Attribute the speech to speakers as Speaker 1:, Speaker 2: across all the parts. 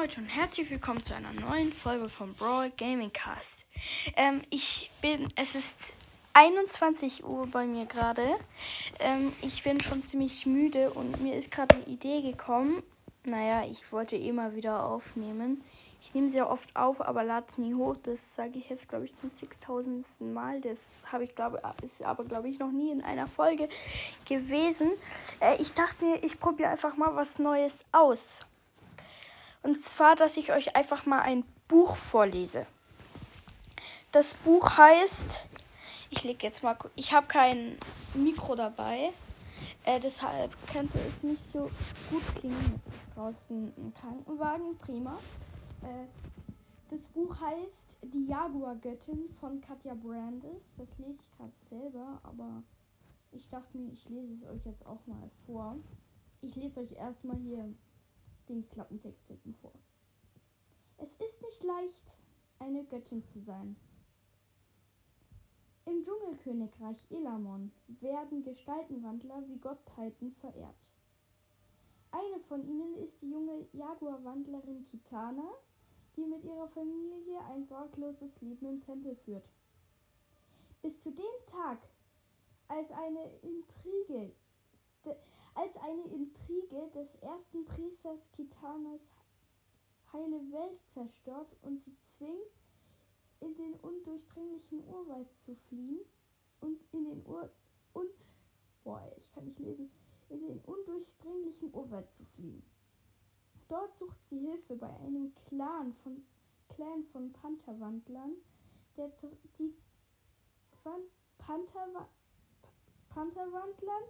Speaker 1: Leute und herzlich willkommen zu einer neuen Folge von Brawl Gaming Cast. Ähm, ich bin, es ist 21 Uhr bei mir gerade. Ähm, ich bin schon ziemlich müde und mir ist gerade eine Idee gekommen. Naja, ich wollte eh mal wieder aufnehmen. Ich nehme sehr oft auf, aber lade es nie hoch. Das sage ich jetzt, glaube ich, zum 6000. Mal. Das habe ich, glaube ist aber, glaube ich, noch nie in einer Folge gewesen. Äh, ich dachte mir, ich probiere einfach mal was Neues aus. Und zwar, dass ich euch einfach mal ein Buch vorlese. Das Buch heißt, ich lege jetzt mal, ich habe kein Mikro dabei, äh, deshalb könnte es nicht so gut klingen. Jetzt ist draußen ein Krankenwagen, prima. Äh, das Buch heißt Die Jaguar-Göttin von Katja Brandes. Das lese ich gerade selber, aber ich dachte mir, ich lese es euch jetzt auch mal vor. Ich lese euch erstmal hier den Klappentext hinten vor. Es ist nicht leicht, eine Göttin zu sein. Im Dschungelkönigreich Elamon werden Gestaltenwandler wie Gottheiten verehrt. Eine von ihnen ist die junge Jaguarwandlerin Kitana, die mit ihrer Familie ein sorgloses Leben im Tempel führt. Bis zu dem Tag, als eine Intrige als eine Intrige des ersten Priesters Kitanas heile Welt zerstört und sie zwingt, in den undurchdringlichen Urwald zu fliehen und in den Ur un boah, ich kann nicht lesen, in den undurchdringlichen Urwald zu fliehen. Dort sucht sie Hilfe bei einem Clan von Clan von Pantherwandlern, der zu, die Pantherwa Pantherwandlern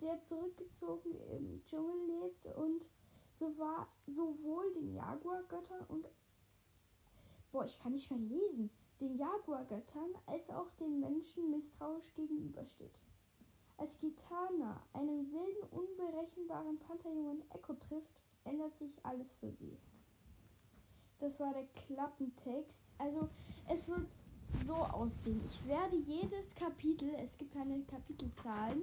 Speaker 1: der zurückgezogen im Dschungel lebt und so war sowohl den Jaguargöttern und boah, ich kann nicht mehr lesen, den Jaguargöttern als auch den Menschen misstrauisch gegenübersteht. Als Gitana einen wilden, unberechenbaren Pantherjungen Echo trifft, ändert sich alles für sie. Das war der Klappentext. Also es wird so aussehen. Ich werde jedes Kapitel, es gibt keine Kapitelzahlen,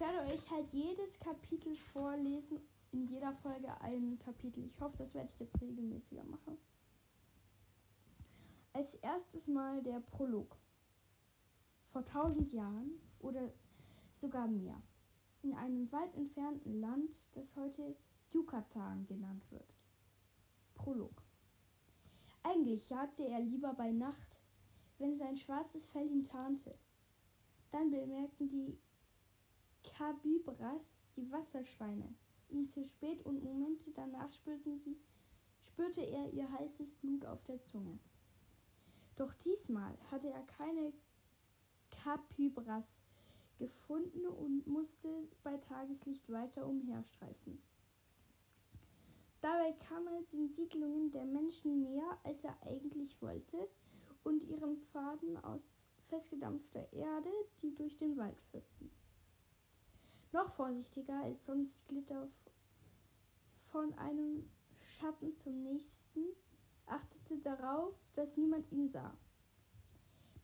Speaker 1: ich werde euch halt jedes Kapitel vorlesen. In jeder Folge ein Kapitel. Ich hoffe, das werde ich jetzt regelmäßiger machen. Als erstes mal der Prolog. Vor tausend Jahren oder sogar mehr. In einem weit entfernten Land, das heute Yucatan genannt wird. Prolog. Eigentlich jagte er lieber bei Nacht, wenn sein schwarzes Fell ihn tarnte. Dann bemerkten die Kabibras, die Wasserschweine, ihn zu spät und Momente danach spürten sie, spürte er ihr heißes Blut auf der Zunge. Doch diesmal hatte er keine Kapibras gefunden und musste bei Tageslicht weiter umherstreifen. Dabei kam er den Siedlungen der Menschen näher, als er eigentlich wollte, und ihren Pfaden aus festgedampfter Erde, die durch den Wald führten. Noch vorsichtiger als sonst glitt er von einem Schatten zum nächsten, achtete darauf, dass niemand ihn sah.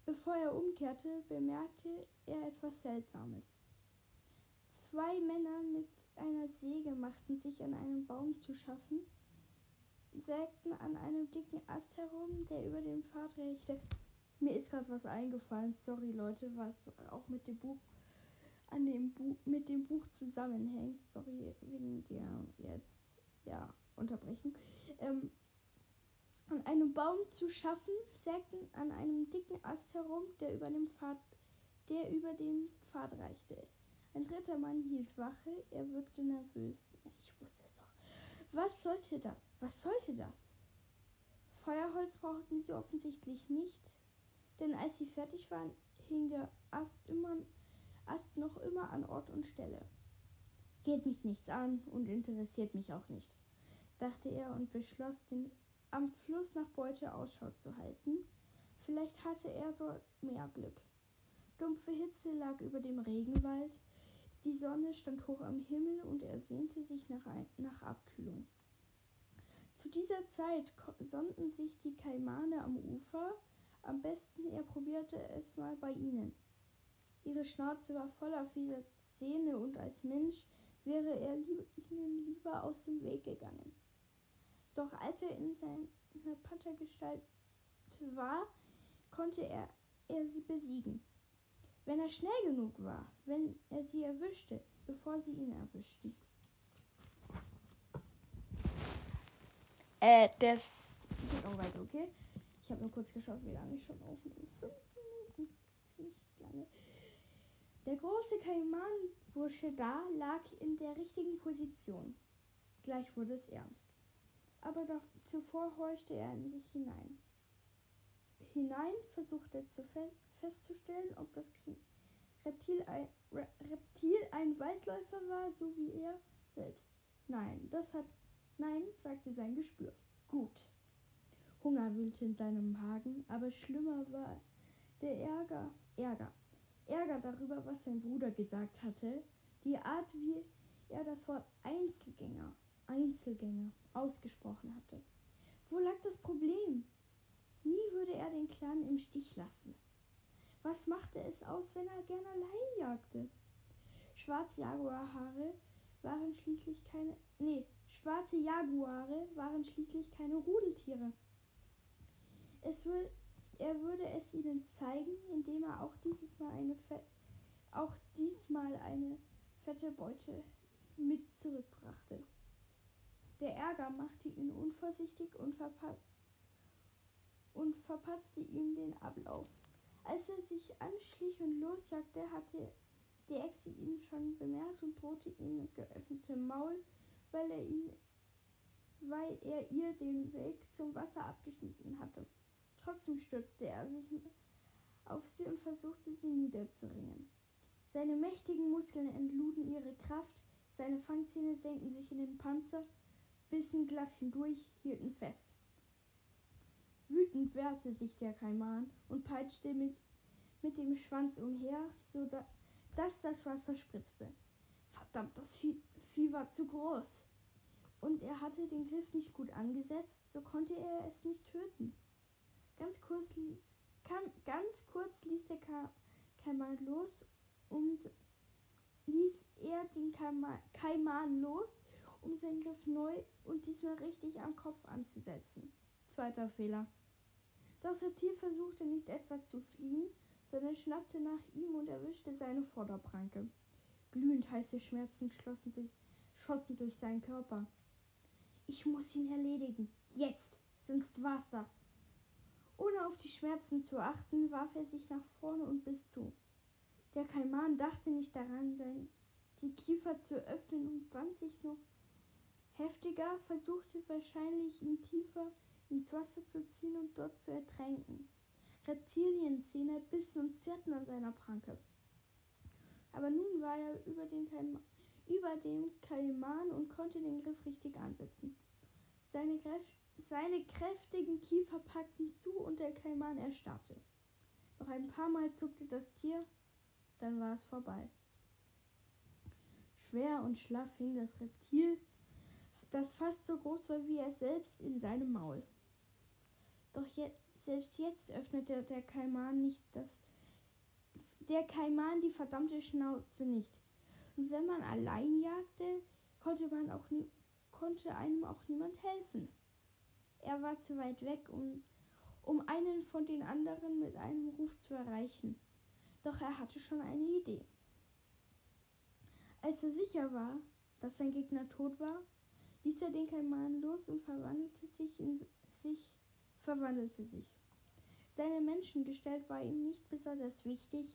Speaker 1: Bevor er umkehrte, bemerkte er etwas Seltsames. Zwei Männer mit einer Säge machten sich an einem Baum zu schaffen, sägten an einem dicken Ast herum, der über dem Pfad reichte. Mir ist gerade was eingefallen, sorry Leute, was auch mit dem Buch an dem Buch mit dem Buch zusammenhängt. Sorry wegen der jetzt ja Unterbrechung. Ähm, an einem Baum zu schaffen, sägten an einem dicken Ast herum, der über dem Pfad, der über den Pfad reichte. Ein dritter Mann hielt Wache, er wirkte nervös. Ich wusste es doch. Was sollte das? Was sollte das? Feuerholz brauchten sie offensichtlich nicht, denn als sie fertig waren, hing der Ast immer Ast noch immer an Ort und Stelle. Geht mich nichts an und interessiert mich auch nicht, dachte er und beschloss, den, am Fluss nach Beute Ausschau zu halten. Vielleicht hatte er dort mehr Glück. Dumpfe Hitze lag über dem Regenwald, die Sonne stand hoch am Himmel und er sehnte sich nach, nach Abkühlung. Zu dieser Zeit sonnten sich die Kaimane am Ufer. Am besten er probierte es mal bei ihnen. Ihre Schnauze war voller vieler Zähne und als Mensch wäre er ihnen lieber aus dem Weg gegangen. Doch als er in seiner Panthergestalt war, konnte er, er sie besiegen. Wenn er schnell genug war, wenn er sie erwischte, bevor sie ihn erwischten.
Speaker 2: Äh, das.
Speaker 1: Geht auch weiter, okay? Ich habe nur kurz geschaut, wie lange ich schon aufnehme. Fünf Minuten. Ziemlich lange. Der große Kaiman-Bursche da lag in der richtigen Position. Gleich wurde es ernst. Aber da, zuvor horchte er in sich hinein. Hinein versuchte er zu fe festzustellen, ob das Reptil ein, Reptil ein Waldläufer war, so wie er selbst. Nein, das hat Nein, sagte sein Gespür. Gut. Hunger wühlte in seinem Magen, aber schlimmer war der Ärger. Ärger. Ärger darüber, was sein Bruder gesagt hatte, die Art, wie er das Wort Einzelgänger, Einzelgänger ausgesprochen hatte. Wo lag das Problem? Nie würde er den Clan im Stich lassen. Was machte es aus, wenn er gern allein jagte? Schwarze Jaguarhaare waren schließlich keine. Nee, schwarze Jaguare waren schließlich keine Rudeltiere. Es will, er würde es ihnen zeigen, indem er auch dieses Mal eine auch diesmal eine fette Beute mit zurückbrachte. Der Ärger machte ihn unvorsichtig und, verpa und verpatzte ihm den Ablauf. Als er sich anschlich und losjagte, hatte die Echse ihn schon bemerkt und drohte ihm mit geöffnetem Maul, weil er, ihn, weil er ihr den Weg zum Wasser abgeschnitten hatte. Trotzdem stürzte er sich auf sie und versuchte sie niederzuringen. Seine mächtigen Muskeln entluden ihre Kraft, seine Fangzähne senkten sich in den Panzer, bissen glatt hindurch, hielten fest. Wütend wehrte sich der Kaiman und peitschte mit, mit dem Schwanz umher, so da, dass das Wasser spritzte. Verdammt, das Vieh, Vieh war zu groß. Und er hatte den Griff nicht gut angesetzt, so konnte er es nicht töten. Ganz kurz ließ, kam, ganz kurz ließ der Kaiman los, um, ließ er den Kaiman los, um seinen Griff neu und diesmal richtig am Kopf anzusetzen. Zweiter Fehler. Das Reptil versuchte nicht etwa zu fliehen, sondern schnappte nach ihm und erwischte seine Vorderpranke. Glühend heiße Schmerzen schlossen durch, schossen durch seinen Körper. Ich muss ihn erledigen. Jetzt, sonst war's das. Ohne auf die Schmerzen zu achten, warf er sich nach vorne und bis zu. Der Kaiman dachte nicht daran, sein, die Kiefer zu öffnen und wand sich noch heftiger, versuchte wahrscheinlich ihn tiefer ins Wasser zu ziehen und dort zu ertränken. Reptilienzähne bissen und zerrten an seiner Pranke. Aber nun war er über, den über dem Kaiman und konnte den Griff richtig ansetzen. Seine, seine kräftigen Kiefer packten zu und der Kaiman erstarrte. Noch ein paar Mal zuckte das Tier, dann war es vorbei. Schwer und schlaff hing das Reptil, das fast so groß war wie er selbst, in seinem Maul. Doch jetzt selbst jetzt öffnete der Kaiman nicht das der Kaiman die verdammte Schnauze nicht. Und wenn man allein jagte, konnte man auch nie, konnte einem auch niemand helfen. Er war zu weit weg, um, um einen von den anderen mit einem Ruf zu erreichen. Doch er hatte schon eine Idee. Als er sicher war, dass sein Gegner tot war, ließ er den Kaiman los und verwandelte sich in sich, verwandelte sich. Seine Menschengestalt war ihm nicht besonders wichtig,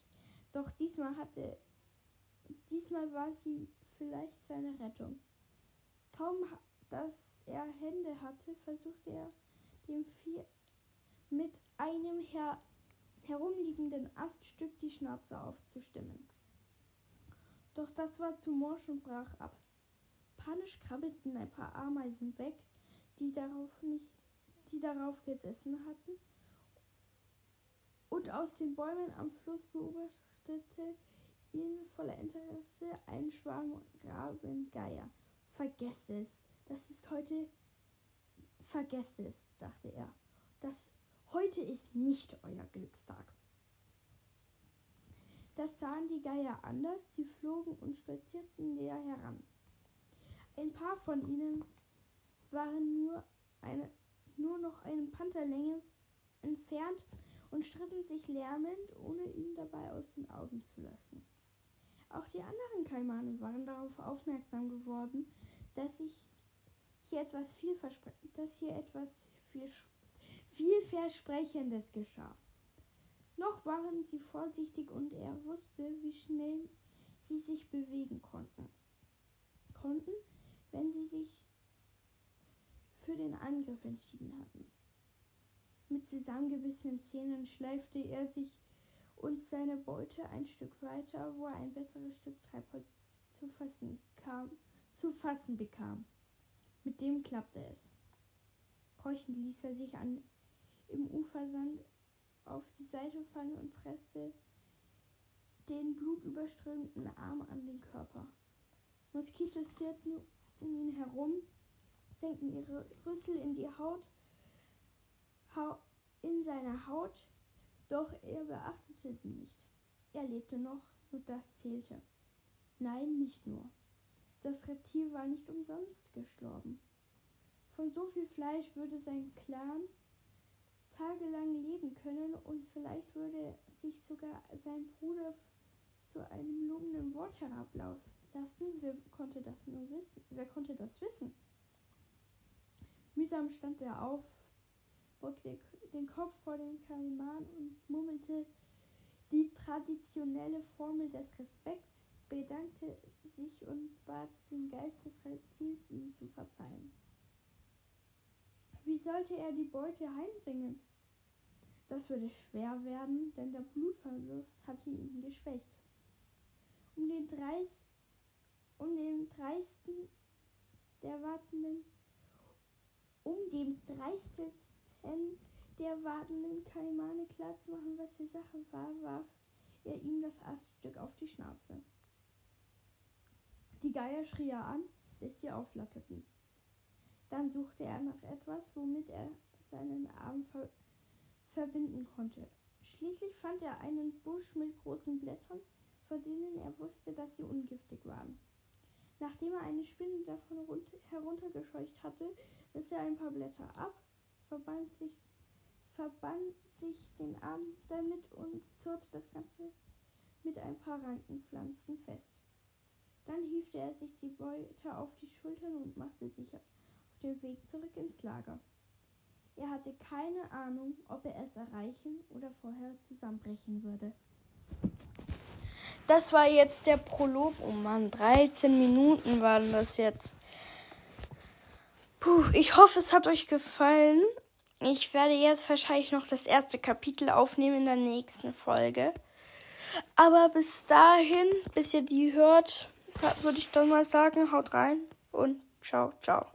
Speaker 1: doch diesmal hatte diesmal war sie vielleicht seine Rettung. Kaum dass er Hände hatte, versuchte er dem Vieh mit einem her herumliegenden Aststück die Schnauze aufzustimmen. Doch das war zu morsch und brach ab. Panisch krabbelten ein paar Ameisen weg, die darauf nicht, die darauf gesessen hatten und aus den Bäumen am Fluss beobachtete ihn voller Interesse ein Schwarm Grabengeier. Vergesst es, das ist heute. Vergesst es, dachte er. Das heute ist nicht euer Glückstag. Das sahen die Geier anders, sie flogen und spazierten näher heran. Ein paar von ihnen waren nur eine, nur noch eine Pantherlänge entfernt und stritten sich lärmend, ohne ihn dabei aus den Augen zu lassen. Auch die anderen Kaimane waren darauf aufmerksam geworden, dass sich hier etwas dass hier etwas viel vielversprechendes geschah. Noch waren sie vorsichtig und er wusste, wie schnell sie sich bewegen konnten. Konnten, wenn sie sich für den Angriff entschieden hatten. Mit zusammengebissenen Zähnen schleifte er sich und seine Beute ein Stück weiter, wo er ein besseres Stück Treibholz zu fassen, kam, zu fassen bekam. Mit dem klappte es. Keuchend ließ er sich an, im Ufersand auf die Seite fallen und presste den blutüberströmten Arm an den Körper. Moskitos zirpten um ihn herum, senkten ihre Rüssel in die Haut, in seine Haut, doch er beachtete sie nicht. Er lebte noch, und das zählte. Nein, nicht nur. Das Reptil war nicht umsonst gestorben. Von so viel Fleisch würde sein Clan tagelang leben können und vielleicht würde sich sogar sein Bruder zu einem lobenden Wort herablassen. Wer konnte das nur wissen? Wer konnte das wissen? Mühsam stand er auf, beugte den Kopf vor den Kaliman und murmelte die traditionelle Formel des Respekts, bedankte sich und bat den Geist des Reptils, ihm zu verzeihen. Wie sollte er die Beute heimbringen? Das würde schwer werden, denn der Blutverlust hatte ihn geschwächt. Um den, Dreis, um den dreisten der wartenden, um dem dreistesten der wartenden Kaimane klarzumachen, was die Sache war, warf er ihm das Aststück auf die Schnauze. Die Geier schrie er an, bis sie auflatterten. Dann suchte er nach etwas, womit er seinen Arm ver verbinden konnte. Schließlich fand er einen Busch mit großen Blättern, von denen er wusste, dass sie ungiftig waren. Nachdem er eine Spinne davon heruntergescheucht hatte, riss er ein paar Blätter ab, verband sich, verband sich den Arm damit und zurrte das Ganze mit ein paar Rankenpflanzen fest. Dann hiefte er sich die Beute auf die Schultern und machte sich auf den Weg zurück ins Lager. Er hatte keine Ahnung, ob er es erreichen oder vorher zusammenbrechen würde. Das war jetzt der Prolog. Oh Mann, 13 Minuten waren das jetzt. Puh, ich hoffe, es hat euch gefallen. Ich werde jetzt wahrscheinlich noch das erste Kapitel aufnehmen in der nächsten Folge. Aber bis dahin, bis ihr die hört, würde ich dann mal sagen, haut rein und ciao, ciao.